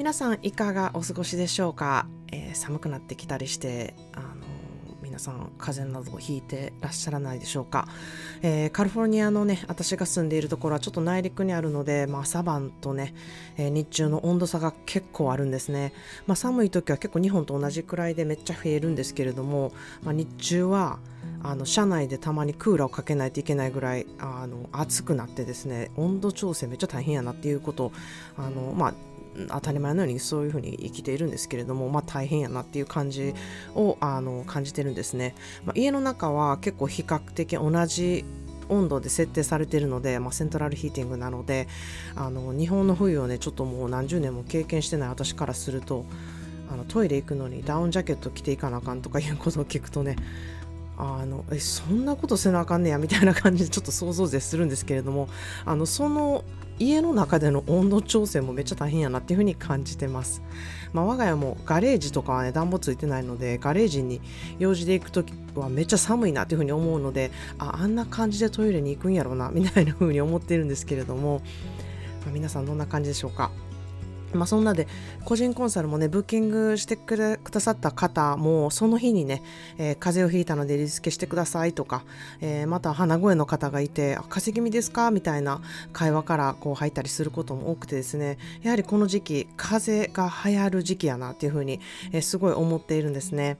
皆さんいかがお過ごしでしょうか、えー、寒くなってきたりしてあの皆さん風邪などをひいてらっしゃらないでしょうか、えー、カリフォルニアのね私が住んでいるところはちょっと内陸にあるので、まあ、朝晩とね、えー、日中の温度差が結構あるんですね、まあ、寒い時は結構日本と同じくらいでめっちゃ増えるんですけれども、まあ、日中はあの車内でたまにクーラーをかけないといけないぐらいあの暑くなってですね温度調整めっちゃ大変やなっていうことあの、まあ、当たり前のようにそういうふうに生きているんですけれども、まあ、大変やなっていう感じをあの感じてるんですね、まあ、家の中は結構比較的同じ温度で設定されているので、まあ、セントラルヒーティングなのであの日本の冬をねちょっともう何十年も経験してない私からするとあのトイレ行くのにダウンジャケット着ていかなあかんとかいうことを聞くとねあのえそんなことせなあかんねやみたいな感じでちょっと想像でするんですけれどもあのその家の中での温度調整もめっちゃ大変やなっていうふうに感じてます。まあ、我が家もガレージとかはね暖房ついてないのでガレージに用事で行く時はめっちゃ寒いなっていうふうに思うのでああんな感じでトイレに行くんやろうなみたいなふうに思ってるんですけれども、まあ、皆さんどんな感じでしょうか？まあ、そんなで個人コンサルもねブッキングしてくださった方もその日にね、えー、風邪をひいたのでリスケしてくださいとか、えー、また鼻声の方がいて「風邪気味ですか?」みたいな会話からこう入ったりすることも多くてですねやはりこの時期風邪が流行る時期やなっていうふうに、えー、すごい思っているんですね。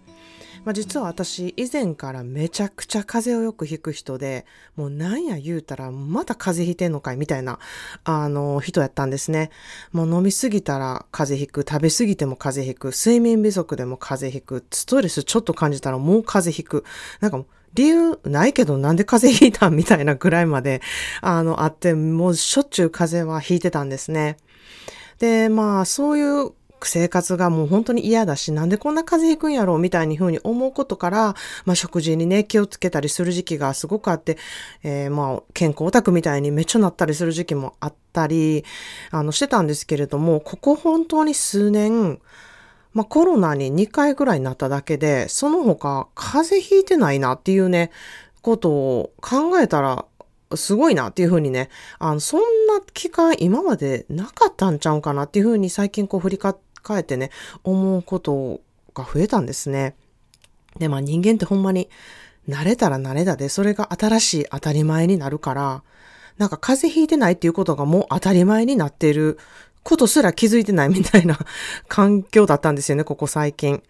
まあ、実は私以前からめちゃくちゃ風邪をよくひく人でもうなんや言うたらまた風邪ひいてんのかいみたいなあの人やったんですね。もう飲みすぎたら風邪ひく食べすぎても風邪ひく睡眠不足でも風邪ひくストレスちょっと感じたらもう風邪ひく。なんか理由ないけどなんで風邪ひいたんみたいなぐらいまであのあってもうしょっちゅう風邪はひいてたんですね。でまあそういう生活がもう本当に嫌だし、なんでこんな風邪ひくんやろうみたいに風に思うことから、まあ食事にね、気をつけたりする時期がすごくあって、えー、まあ健康オタクみたいにめっちゃなったりする時期もあったり、あのしてたんですけれども、ここ本当に数年、まあコロナに2回ぐらいになっただけで、その他風邪ひいてないなっていうね、ことを考えたら、すごいなっていうふうにね、あの、そんな期間今までなかったんちゃうかなっていうふうに最近こう振り返ってえてね、思うことが増えたんですね。で、まあ人間ってほんまに慣れたら慣れたで、それが新しい当たり前になるから、なんか風邪ひいてないっていうことがもう当たり前になっていることすら気づいてないみたいな 環境だったんですよね、ここ最近。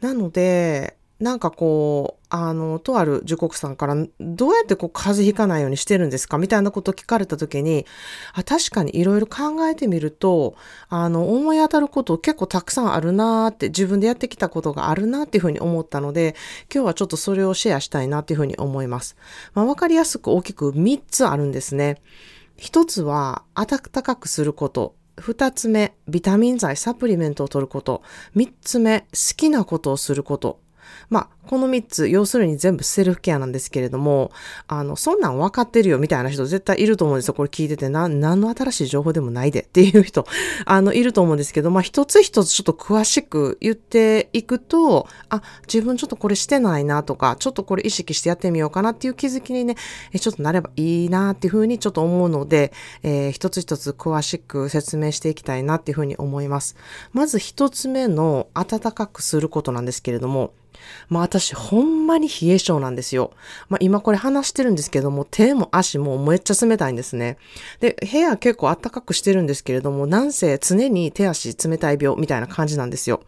なので、なんかこう、あの、とある受告さんから、どうやってこう、風邪ひかないようにしてるんですかみたいなことを聞かれたときに、あ、確かにいろいろ考えてみると、あの、思い当たること結構たくさんあるなーって、自分でやってきたことがあるなっていうふうに思ったので、今日はちょっとそれをシェアしたいなっていうふうに思います。まあ、わかりやすく大きく3つあるんですね。一つは、暖かくすること。二つ目、ビタミン剤、サプリメントを取ること。三つ目、好きなことをすること。まあ、この3つ、要するに全部セルフケアなんですけれども、あの、そんなん分かってるよみたいな人絶対いると思うんですよ。これ聞いてて、な、何の新しい情報でもないでっていう人、あの、いると思うんですけど、まあ、一つ一つちょっと詳しく言っていくと、あ、自分ちょっとこれしてないなとか、ちょっとこれ意識してやってみようかなっていう気づきにね、ちょっとなればいいなっていうふうにちょっと思うので、えー、一つ一つ詳しく説明していきたいなっていうふうに思います。まず一つ目の暖かくすることなんですけれども、まあ私ほんまに冷え性なんですよ。まあ今これ話してるんですけども手も足もめっちゃ冷たいんですね。で、部屋結構暖かくしてるんですけれどもなんせ常に手足冷たい病みたいな感じなんですよ。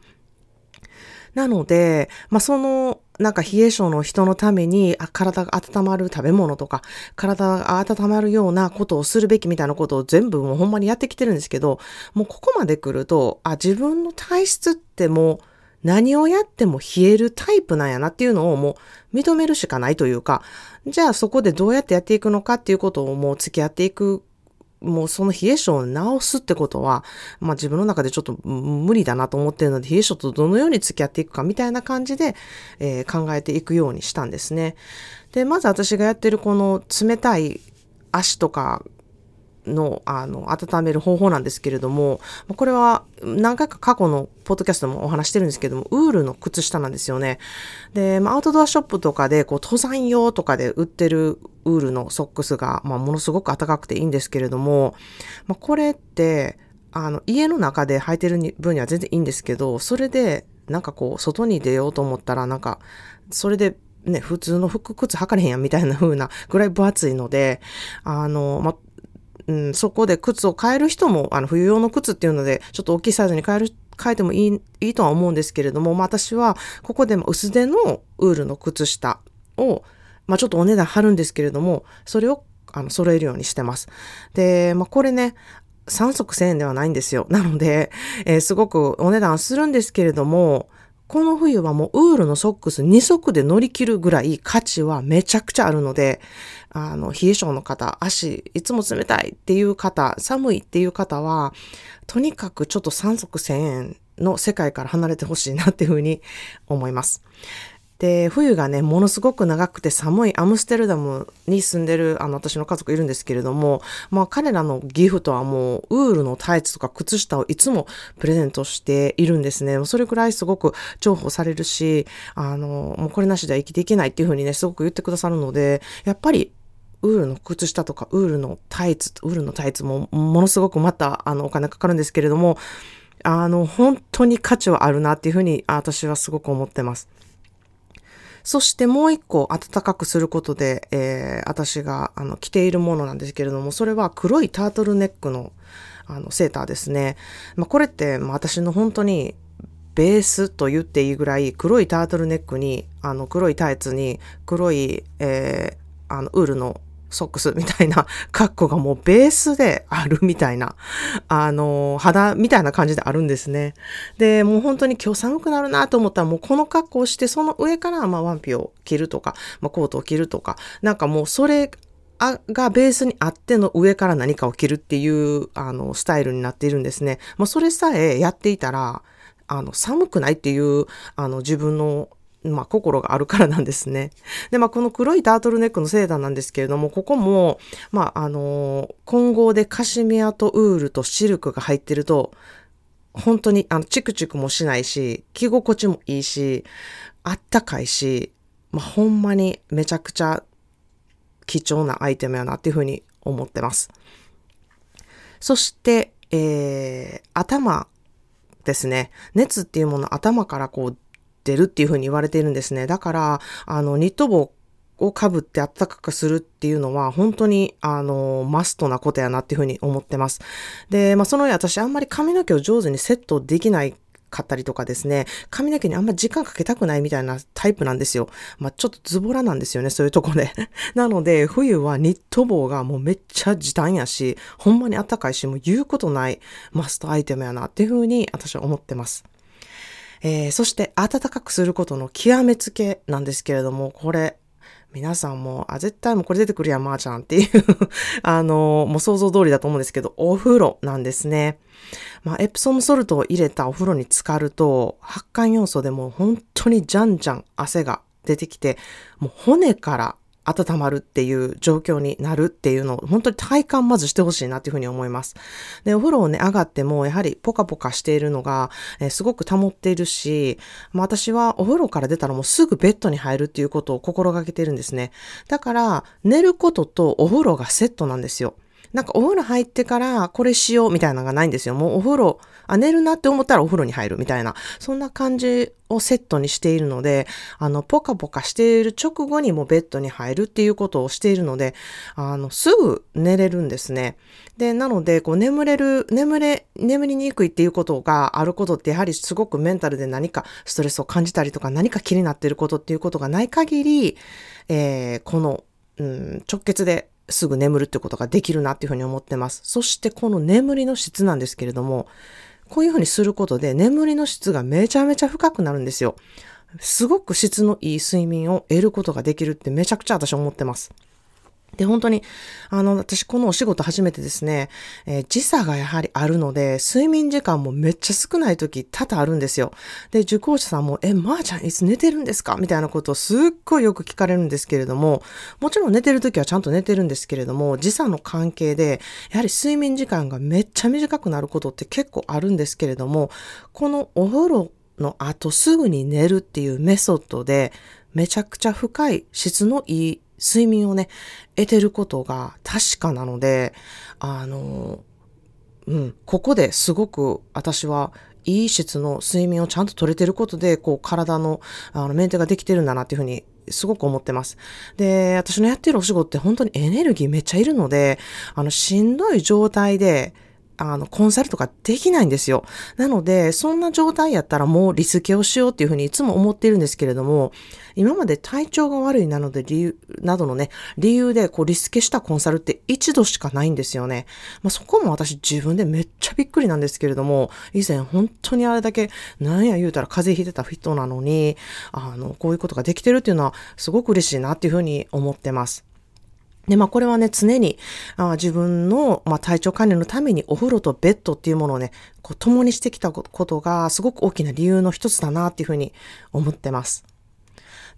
なので、まあそのなんか冷え性の人のためにあ体が温まる食べ物とか、体が温まるようなことをするべきみたいなことを全部もうほんまにやってきてるんですけど、もうここまで来ると、あ、自分の体質ってもう何をやっても冷えるタイプなんやなっていうのをもう認めるしかないというか、じゃあそこでどうやってやっていくのかっていうことをもう付き合っていくもうその冷え性を治すってことは、まあ自分の中でちょっと無理だなと思ってるので、冷え性とどのように付き合っていくかみたいな感じで、えー、考えていくようにしたんですね。で、まず私がやってるこの冷たい足とかのあの温める方法なんですけれどもこれは何回か過去のポッドキャストもお話してるんですけどもウールの靴下なんですよね。で、まあ、アウトドアショップとかでこう登山用とかで売ってるウールのソックスが、まあ、ものすごく暖かくていいんですけれども、まあ、これってあの家の中で履いてる分には全然いいんですけどそれでなんかこう外に出ようと思ったらなんかそれでね、普通の服靴履かれへんやんみたいな風なぐらい分厚いので、あの、ま、うん、そこで靴を変える人も、あの、冬用の靴っていうので、ちょっと大きいサイズに変える、変えてもいい、いいとは思うんですけれども、まあ、私は、ここで薄手のウールの靴下を、まあ、ちょっとお値段張るんですけれども、それを、あの、揃えるようにしてます。で、まあ、これね、3足1000円ではないんですよ。なので、えー、すごくお値段するんですけれども、この冬はもうウールのソックス2足で乗り切るぐらい価値はめちゃくちゃあるので、あの、冷え性の方、足、いつも冷たいっていう方、寒いっていう方は、とにかくちょっと3足1000円の世界から離れてほしいなっていうふうに思います。で、冬がね、ものすごく長くて寒いアムステルダムに住んでる、あの、私の家族いるんですけれども、まあ彼らのギフトはもう、ウールのタイツとか靴下をいつもプレゼントしているんですね。それくらいすごく重宝されるし、あの、もうこれなしでは生きていけないっていうふうにね、すごく言ってくださるので、やっぱりウールの靴下とかウールのタイツ、ウールのタイツもものすごくまたあのお金かかるんですけれども、あの本当に価値はあるなっていうふうに私はすごく思ってます。そしてもう一個暖かくすることで、えー、私があの着ているものなんですけれども、それは黒いタートルネックのあのセーターですね。まあ、これって、まあ、私の本当にベースと言っていいぐらい黒いタートルネックにあの黒いタイツに黒い、えー、あのウールのソックスみたいな格好がもうベースであるみたいな、あの、肌みたいな感じであるんですね。で、もう本当に今日寒くなるなと思ったらもうこの格好をして、その上からまワンピを着るとか、まあコートを着るとか、なんかもうそれあがベースにあっての上から何かを着るっていうあのスタイルになっているんですね。もうそれさえやっていたら、あの寒くないっていうあの自分のまあ、心があるからなんですね。で、まあ、この黒いタートルネックのセーターなんですけれども、ここも、まあ、あのー、混合でカシミヤとウールとシルクが入ってると、本当に、あの、チクチクもしないし、着心地もいいし、あったかいし、まあ、ほんまにめちゃくちゃ貴重なアイテムやなっていうふうに思ってます。そして、えー、頭ですね。熱っていうもの頭からこうってるっていうふうに言われているんですね。だから、あの、ニット帽をかぶって暖かくするっていうのは本当にあのマストなことやなっていうふうに思ってます。で、まあその上私あんまり髪の毛を上手にセットできないかったりとかですね、髪の毛にあんま時間かけたくないみたいなタイプなんですよ。まあちょっとズボラなんですよね、そういうとこで。なので冬はニット帽がもうめっちゃ時短やし、ほんまに暖かいし、もう言うことないマストアイテムやなっていうふうに私は思ってます。えー、そして暖かくすることの極めつけなんですけれども、これ、皆さんも、あ、絶対もうこれ出てくるやん、まー、あ、ちゃんっていう あの、もう想像通りだと思うんですけど、お風呂なんですね。まあ、エプソムソルトを入れたお風呂に浸かると、発汗要素でも本当にじゃんじゃん汗が出てきて、もう骨から温まるっていう状況になるっていうのを本当に体感まずしてほしいなっていうふうに思います。で、お風呂をね、上がってもやはりポカポカしているのが、えー、すごく保っているし、まあ、私はお風呂から出たらもうすぐベッドに入るっていうことを心がけてるんですね。だから、寝ることとお風呂がセットなんですよ。なんかお風呂入ってからこれしようみたいなのがないんですよ。もうお風呂、あ、寝るなって思ったらお風呂に入るみたいな、そんな感じをセットにしているので、あの、ポカポカしている直後にもベッドに入るっていうことをしているので、あの、すぐ寝れるんですね。で、なので、こう、眠れる、眠れ、眠りにくいっていうことがあることって、やはりすごくメンタルで何かストレスを感じたりとか、何か気になってることっていうことがない限り、えー、この、うん、直結ですぐ眠るってことができるなっていうふうに思ってます。そしてこの眠りの質なんですけれども、こういうふうにすることで眠りの質がめちゃめちゃ深くなるんですよ。すごく質のいい睡眠を得ることができるってめちゃくちゃ私思ってます。で、本当に、あの、私このお仕事初めてですね、えー、時差がやはりあるので、睡眠時間もめっちゃ少ない時多々あるんですよ。で、受講者さんも、え、まー、あ、ちゃんいつ寝てるんですか？みたいなことをすっごいよく聞かれるんですけれども、もちろん寝てる時はちゃんと寝てるんですけれども、時差の関係で、やはり睡眠時間がめっちゃ短くなることって結構あるんですけれども、このお風呂の後すぐに寝るっていうメソッドで、めちゃくちゃ深い質のいい睡眠をね、得てることが確かなので、あの、うん、ここですごく私はいい質の睡眠をちゃんと取れてることで、こう体のあのメンテができてるんだなっていうふうにすごく思ってます。で、私のやってるお仕事って本当にエネルギーめっちゃいるので、あの、しんどい状態で、あの、コンサルとかできないんですよ。なので、そんな状態やったらもうリスケをしようっていうふうにいつも思っているんですけれども、今まで体調が悪いなので理由、などのね、理由でこうリスケしたコンサルって一度しかないんですよね。まあ、そこも私自分でめっちゃびっくりなんですけれども、以前本当にあれだけ、なんや言うたら風邪ひいてた人なのに、あの、こういうことができてるっていうのはすごく嬉しいなっていうふうに思ってます。で、まあこれはね、常にあ自分の、まあ、体調管理のためにお風呂とベッドっていうものをね、こう共にしてきたことがすごく大きな理由の一つだなっていうふうに思ってます。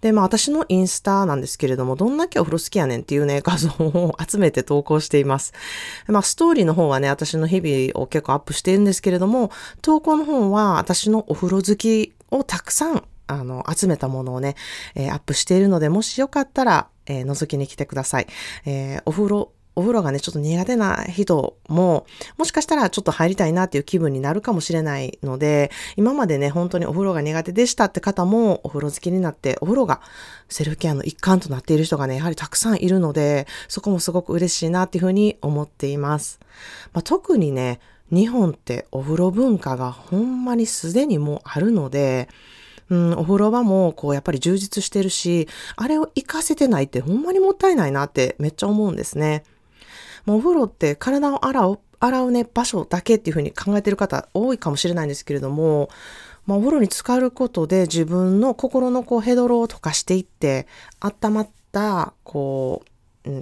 で、まあ私のインスタなんですけれども、どんだけお風呂好きやねんっていうね、画像を集めて投稿しています。まあストーリーの方はね、私の日々を結構アップしているんですけれども、投稿の方は私のお風呂好きをたくさんあの、集めたものをね、えー、アップしているので、もしよかったら、えー、覗きに来てください。えー、お風呂、お風呂がね、ちょっと苦手な人も、もしかしたらちょっと入りたいなっていう気分になるかもしれないので、今までね、本当にお風呂が苦手でしたって方も、お風呂好きになって、お風呂がセルフケアの一環となっている人がね、やはりたくさんいるので、そこもすごく嬉しいなっていうふうに思っています。まあ、特にね、日本ってお風呂文化がほんまにすでにもうあるので、うん、お風呂場もこうやっぱり充実してるし、あれを活かせてないってほんまにもったいないなってめっちゃ思うんですね。もうお風呂って体を洗う、洗うね、場所だけっていうふうに考えてる方多いかもしれないんですけれども、まあ、お風呂に浸かることで自分の心のこうヘドロを溶かしていって、温まった、こう、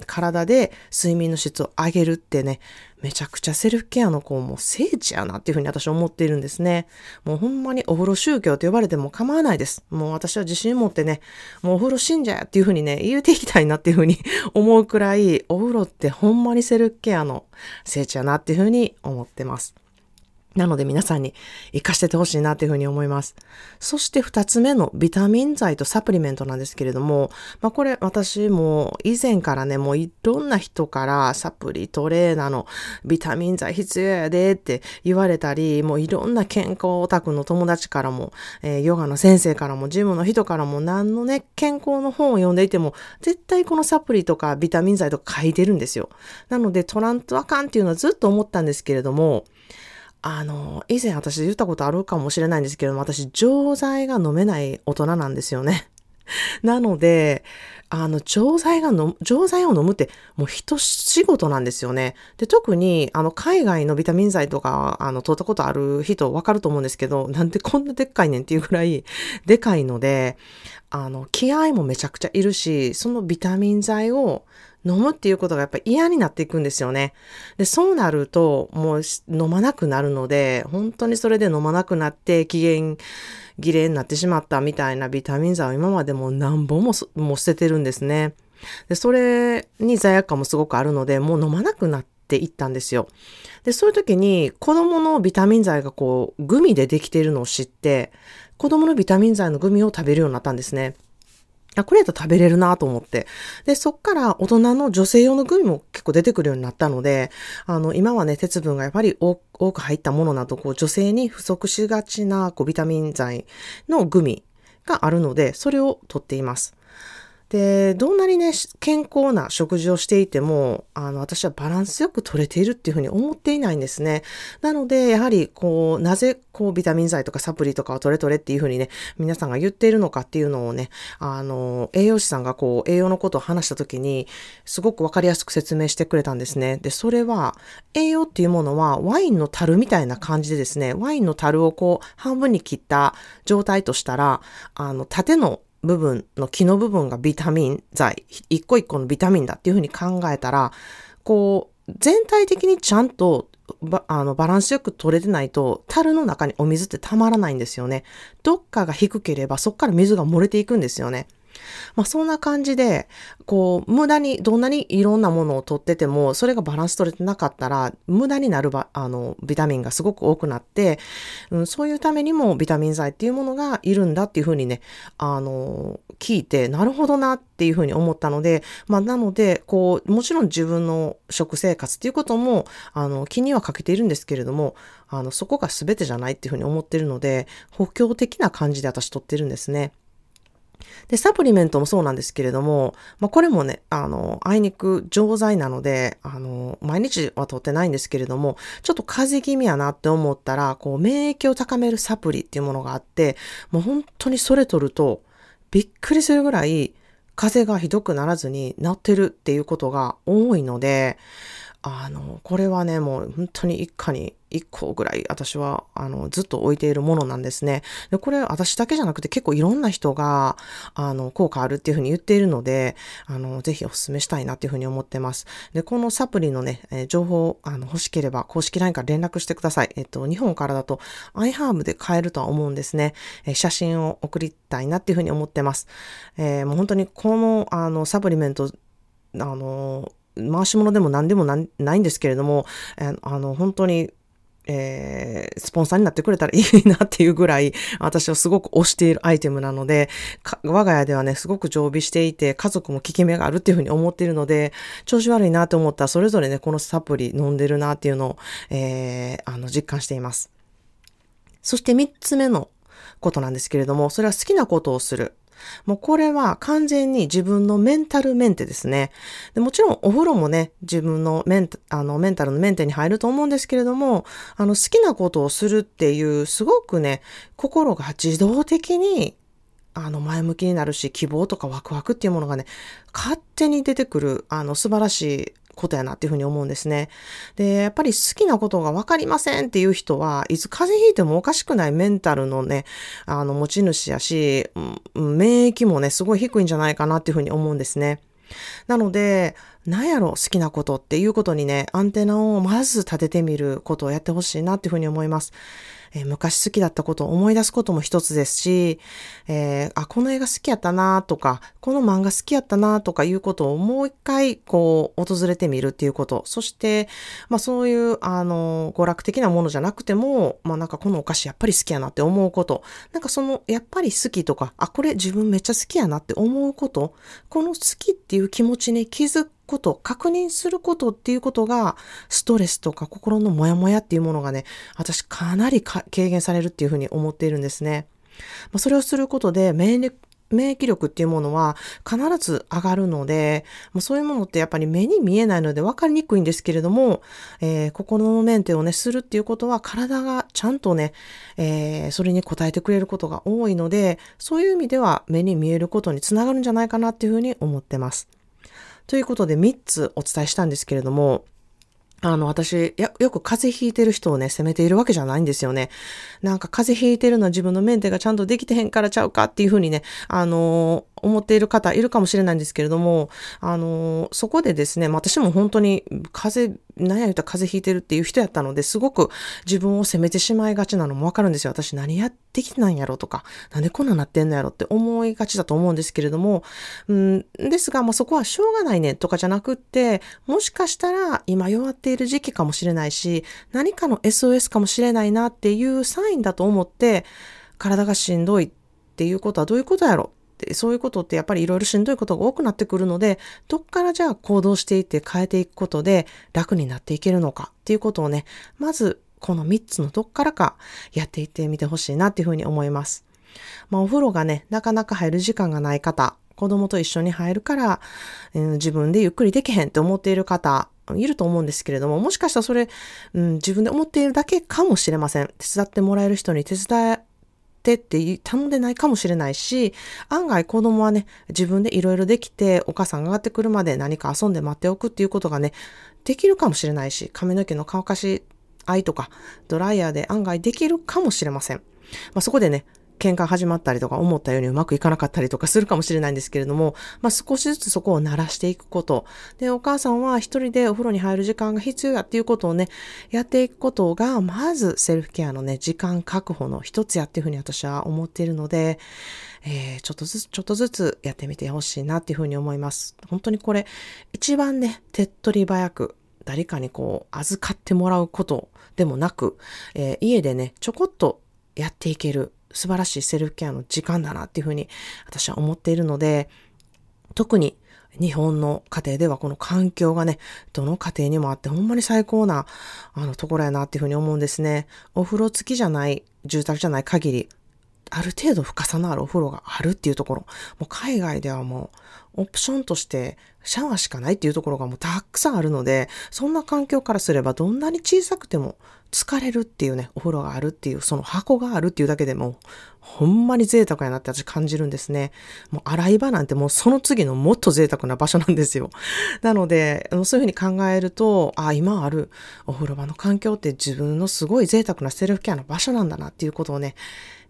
体で睡眠の質を上げるってね、めちゃくちゃセルフケアの子も聖地やなっていうふうに私は思っているんですね。もうほんまにお風呂宗教と呼ばれても構わないです。もう私は自信持ってね、もうお風呂信者やっていうふうにね、言うていきたいなっていうふうに思うくらい、お風呂ってほんまにセルフケアの聖地やなっていうふうに思ってます。なので皆さんに活かしててほしいなというふうに思います。そして二つ目のビタミン剤とサプリメントなんですけれども、まあこれ私も以前からね、もういろんな人からサプリトレーナーのビタミン剤必要やでって言われたり、もういろんな健康オタクの友達からも、えー、ヨガの先生からも、ジムの人からも何のね、健康の本を読んでいても、絶対このサプリとかビタミン剤とか書いてるんですよ。なのでトラントあかんっていうのはずっと思ったんですけれども、あの、以前私言ったことあるかもしれないんですけども、私、錠剤が飲めない大人なんですよね。なので、あの、錠剤が飲錠剤を飲むって、もう一仕事なんですよね。で、特に、あの、海外のビタミン剤とか、あの、取ったことある人わかると思うんですけど、なんでこんなでっかいねんっていうぐらい、でかいので、あの、気合もめちゃくちゃいるし、そのビタミン剤を、飲むっていうことがやっぱり嫌になっていくんですよね。で、そうなると、もう飲まなくなるので、本当にそれで飲まなくなって、機嫌切れになってしまったみたいなビタミン剤を今までも何本もも捨ててるんですね。で、それに罪悪感もすごくあるので、もう飲まなくなっていったんですよ。で、そういう時に子供のビタミン剤がこう、グミでできているのを知って、子供のビタミン剤のグミを食べるようになったんですね。あ、これやったら食べれるなと思って。で、そっから大人の女性用のグミも結構出てくるようになったので、あの、今はね、鉄分がやっぱり多く入ったものなど、こう、女性に不足しがちな、こう、ビタミン剤のグミがあるので、それを取っています。で、どんなにね、健康な食事をしていても、あの、私はバランスよく取れているっていうふうに思っていないんですね。なので、やはり、こう、なぜ、こう、ビタミン剤とかサプリとかを取れ取れっていうふうにね、皆さんが言っているのかっていうのをね、あの、栄養士さんがこう、栄養のことを話したときに、すごくわかりやすく説明してくれたんですね。で、それは、栄養っていうものは、ワインの樽みたいな感じでですね、ワインの樽をこう、半分に切った状態としたら、あの、縦の部分の木の部分がビタミン剤、一個一個のビタミンだっていうふうに考えたら、こう、全体的にちゃんとバあのバランスよく取れてないと、樽の中にお水ってたまらないんですよね。どっかが低ければそっから水が漏れていくんですよね。まあそんな感じで、こう、無駄に、どんなにいろんなものを取ってても、それがバランス取れてなかったら、無駄になるば、あの、ビタミンがすごく多くなって、うん、そういうためにもビタミン剤っていうものがいるんだっていうふうにね、あの、聞いて、なるほどなっていうふうに思ったので、まあなので、こう、もちろん自分の食生活っていうことも、あの、気にはかけているんですけれども、あの、そこが全てじゃないっていうふうに思ってるので、補強的な感じで私取ってるんですね。で、サプリメントもそうなんですけれども、まあ、これもね、あの、あいにく錠剤なので、あの、毎日は取ってないんですけれども、ちょっと風邪気味やなって思ったら、こう、免疫を高めるサプリっていうものがあって、もう本当にそれ取ると、びっくりするぐらい、風邪がひどくならずに治ってるっていうことが多いので、あの、これはね、もう本当に一家に一個ぐらい私は、あの、ずっと置いているものなんですね。で、これ私だけじゃなくて結構いろんな人が、あの、効果あるっていうふうに言っているので、あの、ぜひお勧めしたいなっていうふうに思ってます。で、このサプリのね、え情報、あの、欲しければ公式 LINE から連絡してください。えっと、日本からだと iHerb で買えるとは思うんですね。え写真を送りたいなっていうふうに思ってます。えー、もう本当にこの、あの、サプリメント、あの、回し物でも何でもないんですけれども、あの、本当にえー、スポンサーになってくれたらいいなっていうぐらい、私はすごく推しているアイテムなので、我が家ではね、すごく常備していて、家族も効き目があるっていうふうに思っているので、調子悪いなと思ったら、それぞれね、このサプリ飲んでるなっていうのを、えー、あの、実感しています。そして三つ目のことなんですけれども、それは好きなことをする。もうこれは完全に自分のメンタルメンテですね。でもちろんお風呂もね、自分のメンあのメンタルのメンテに入ると思うんですけれども、あの好きなことをするっていう、すごくね、心が自動的にあの前向きになるし、希望とかワクワクっていうものがね、勝手に出てくる、あの素晴らしいことやなっていうふうに思うんですね。で、やっぱり好きなことがわかりませんっていう人は、いつ風邪ひいてもおかしくないメンタルのね、あの持ち主やし、免疫もね、すごい低いんじゃないかなっていうふうに思うんですね。なので、なんやろ好きなことっていうことにね、アンテナをまず立ててみることをやってほしいなっていうふうに思います。えー、昔好きだったことを思い出すことも一つですし、えー、あ、この映画好きやったなとか、この漫画好きやったなとかいうことをもう一回、こう、訪れてみるっていうこと。そして、まあそういう、あの、娯楽的なものじゃなくても、まあなんかこのお菓子やっぱり好きやなって思うこと。なんかその、やっぱり好きとか、あ、これ自分めっちゃ好きやなって思うこと。この好きっていう気持ちに気づくこと、確認することっていうことが、ストレスとか心のモヤモヤっていうものがね、私かなり軽減されるっていうふうに思っているんですね。まあ、それをすることで免疫免疫力っていうものは必ず上がるので、もうそういうものってやっぱり目に見えないので分かりにくいんですけれども、えー、心のメンテをね、するっていうことは体がちゃんとね、えー、それに応えてくれることが多いので、そういう意味では目に見えることにつながるんじゃないかなっていうふうに思ってます。ということで3つお伝えしたんですけれども、あの、私、よく風邪ひいてる人をね、責めているわけじゃないんですよね。なんか風邪ひいてるのは自分のメンテがちゃんとできてへんからちゃうかっていうふうにね、あの思っている方いるかもしれないんですけれども、あのそこでですね、私も本当に風邪、何や言ったら風邪ひいてるっていう人やったので、すごく自分を責めてしまいがちなのもわかるんですよ。私何やってきてないんやろとか、なんでこんなんなってんのやろって思いがちだと思うんですけれども、うん、ですが、まあ、そこはしょうがないねとかじゃなくって、もしかしたら今弱っている時期かもしれないし、何かの SOS かもしれないなっていうサインだと思って、体がしんどいっていうことはどういうことやろってそういうことってやっぱりいろいろしんどいことが多くなってくるので、どっからじゃあ行動していって変えていくことで楽になっていけるのかっていうことをね、まずこの3つのどっからかやっていってみてほしいなっていうふうに思います。まあお風呂がね、なかなか入る時間がない方、子供と一緒に入るから、うん、自分でゆっくりできへんって思っている方、いると思うんですけれども、もしかしたらそれ、うん、自分で思っているだけかもしれません。手伝ってもらえる人に手伝てって頼んでないかもしれないし、案外子供はね、自分でいろいろできて、お母さんが上がってくるまで何か遊んで待っておくっていうことがね、できるかもしれないし、髪の毛の乾かし合いとか、ドライヤーで案外できるかもしれません。まあ、そこでね、喧嘩始まったりとか思ったようにうまくいかなかったりとかするかもしれないんですけれども、まあ少しずつそこを慣らしていくこと。で、お母さんは一人でお風呂に入る時間が必要やっていうことをね、やっていくことが、まずセルフケアのね、時間確保の一つやっていうふうに私は思っているので、えー、ちょっとずつ、ちょっとずつやってみてほしいなっていうふうに思います。本当にこれ、一番ね、手っ取り早く、誰かにこう、預かってもらうことでもなく、えー、家でね、ちょこっとやっていける素晴らしいセルフケアの時間だなっていうふうに私は思っているので、特に日本の家庭ではこの環境がね、どの家庭にもあってほんまに最高なあのところやなっていうふうに思うんですね。お風呂付きじゃない、住宅じゃない限り、ある程度深さのあるお風呂があるっていうところ、もう海外ではもうオプションとしてシャワーしかないっていうところがもうたくさんあるので、そんな環境からすればどんなに小さくても疲れるっていうね、お風呂があるっていう、その箱があるっていうだけでも、ほんまに贅沢やなって私感じるんですね。もう洗い場なんてもうその次のもっと贅沢な場所なんですよ。なので、そういうふうに考えると、あ、今あるお風呂場の環境って自分のすごい贅沢なセルフケアの場所なんだなっていうことをね、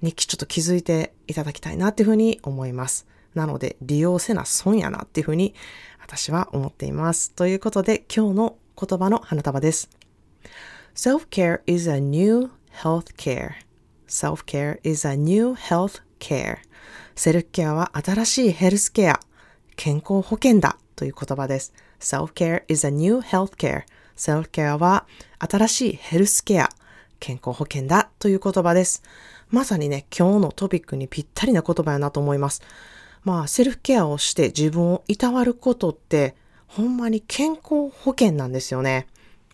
日記ちょっと気づいていただきたいなっていうふうに思います。なので、利用せな損やなっていうふうに私は思っています。ということで、今日の言葉の花束です。Self-care is a new health care. Self-care is a new health care. セルフケアは新しいヘルスケア、健康保険だという言葉です。Self-care is a new health care. セルフケアは新しいヘルスケア、健康保険だという言葉です。まさにね、今日のトピックにぴったりな言葉やなと思います。まあ、セルフケアをして自分をいたわることって、ほんまに健康保険なんですよね。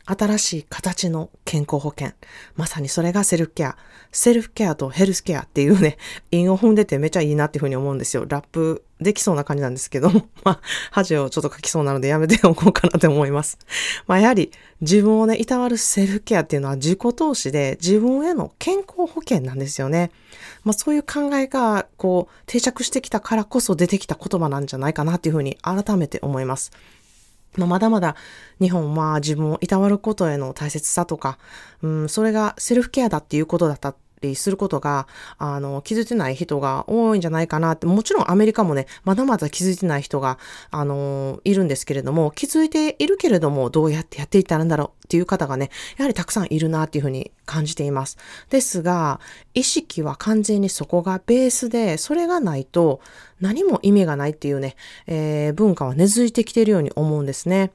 新しい形の健康保険。まさにそれがセルフケア。セルフケアとヘルスケアっていうね、韻を踏んでてめちゃいいなっていうふうに思うんですよ。ラップできそうな感じなんですけども、まあ、恥をちょっと書きそうなのでやめておこうかなって思います。まあ、やはり自分をね、いたわるセルフケアっていうのは自己投資で自分への健康保険なんですよね。まあ、そういう考えが、こう、定着してきたからこそ出てきた言葉なんじゃないかなっていうふうに改めて思います。まあ、まだまだ日本は自分をいたわることへの大切さとか、うん、それがセルフケアだっていうことだったりすることが、あの、気づいてない人が多いんじゃないかなって、もちろんアメリカもね、まだまだ気づいてない人が、あの、いるんですけれども、気づいているけれども、どうやってやっていったらいいんだろうっていう方がね、やはりたくさんいるなっていうふうに感じています。ですが、意識は完全にそこがベースで、それがないと何も意味がないっていうね、えー、文化は根付いてきているように思うんですね。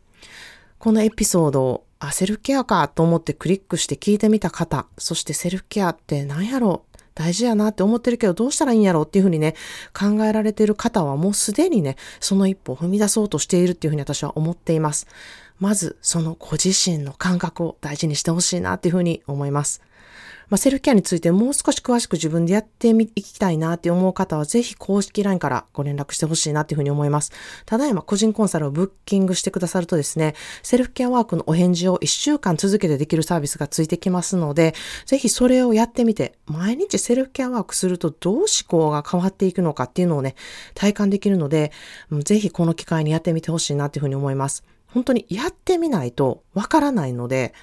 このエピソードあ、セルフケアかと思ってクリックして聞いてみた方、そしてセルフケアって何やろ？う大事やなって思ってるけどどうしたらいいんやろうっていうふうにね、考えられてる方はもうすでにね、その一歩を踏み出そうとしているっていうふうに私は思っています。まず、そのご自身の感覚を大事にしてほしいなっていうふうに思います。まあ、セルフケアについてもう少し詳しく自分でやってみ、いきたいなって思う方は、ぜひ公式 LINE からご連絡してほしいなっていうふうに思います。ただいま個人コンサルをブッキングしてくださるとですね、セルフケアワークのお返事を1週間続けてできるサービスがついてきますので、ぜひそれをやってみて、毎日セルフケアワークするとどう思考が変わっていくのかっていうのをね、体感できるので、ぜひこの機会にやってみてほしいなっていうふうに思います。本当にやってみないとわからないので、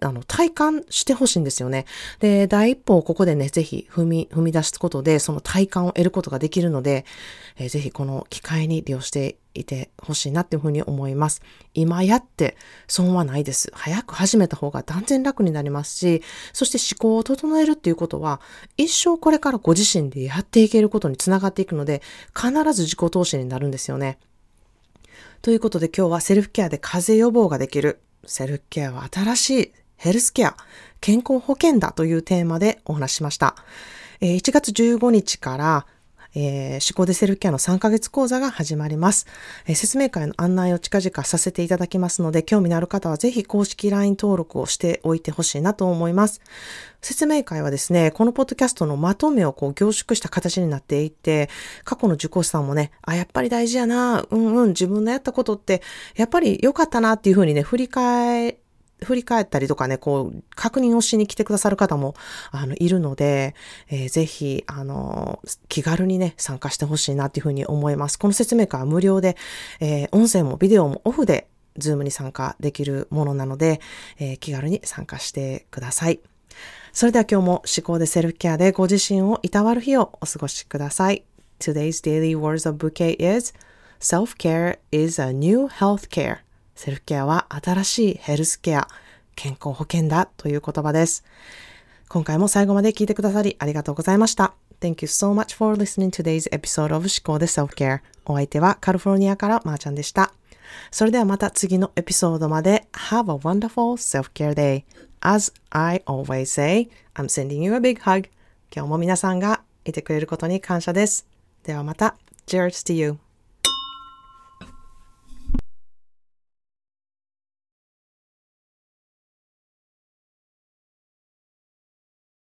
あの、体感してほしいんですよね。で、第一歩をここでね、ぜひ踏み、踏み出すことで、その体感を得ることができるので、えー、ぜひこの機会に利用していてほしいなっていうふうに思います。今やって損はないです。早く始めた方が断然楽になりますし、そして思考を整えるっていうことは、一生これからご自身でやっていけることにつながっていくので、必ず自己投資になるんですよね。ということで今日はセルフケアで風邪予防ができる。セルフケアは新しいヘルスケア、健康保険だというテーマでお話しました。1月15日からえー、思考でセルケアの3ヶ月講座が始まります、えー、説明会の案内を近々させていただきますので、興味のある方はぜひ公式 LINE 登録をしておいてほしいなと思います。説明会はですね、このポッドキャストのまとめをこう凝縮した形になっていて、過去の受講者さんもね、あ、やっぱり大事やな、うんうん、自分のやったことって、やっぱり良かったなっていうふうにね、振り返振り返ったりとかね、こう、確認をしに来てくださる方も、あの、いるので、えー、ぜひ、あの、気軽にね、参加してほしいなっていうふうに思います。この説明会は無料で、えー、音声もビデオもオフで、 Zoomに参加できるものなので、えー、気軽に参加してください。それでは今日も思考でセルフケアでご自身をいたわる日をお過ごしください。Today's daily words of bouquet is Self-care is a new health care. セルフケアは新しいヘルスケア、健康保険だという言葉です。今回も最後まで聞いてくださりありがとうございました。Thank you so much for listening to today's episode of 思考で Self-Care. お相手はカリフォルニアからまーちゃんでした。それではまた次のエピソードまで Have a wonderful self-care day. As I always say, I'm sending you a big hug. 今日も皆さんがいてくれることに感謝です。ではまた。Cheers to you.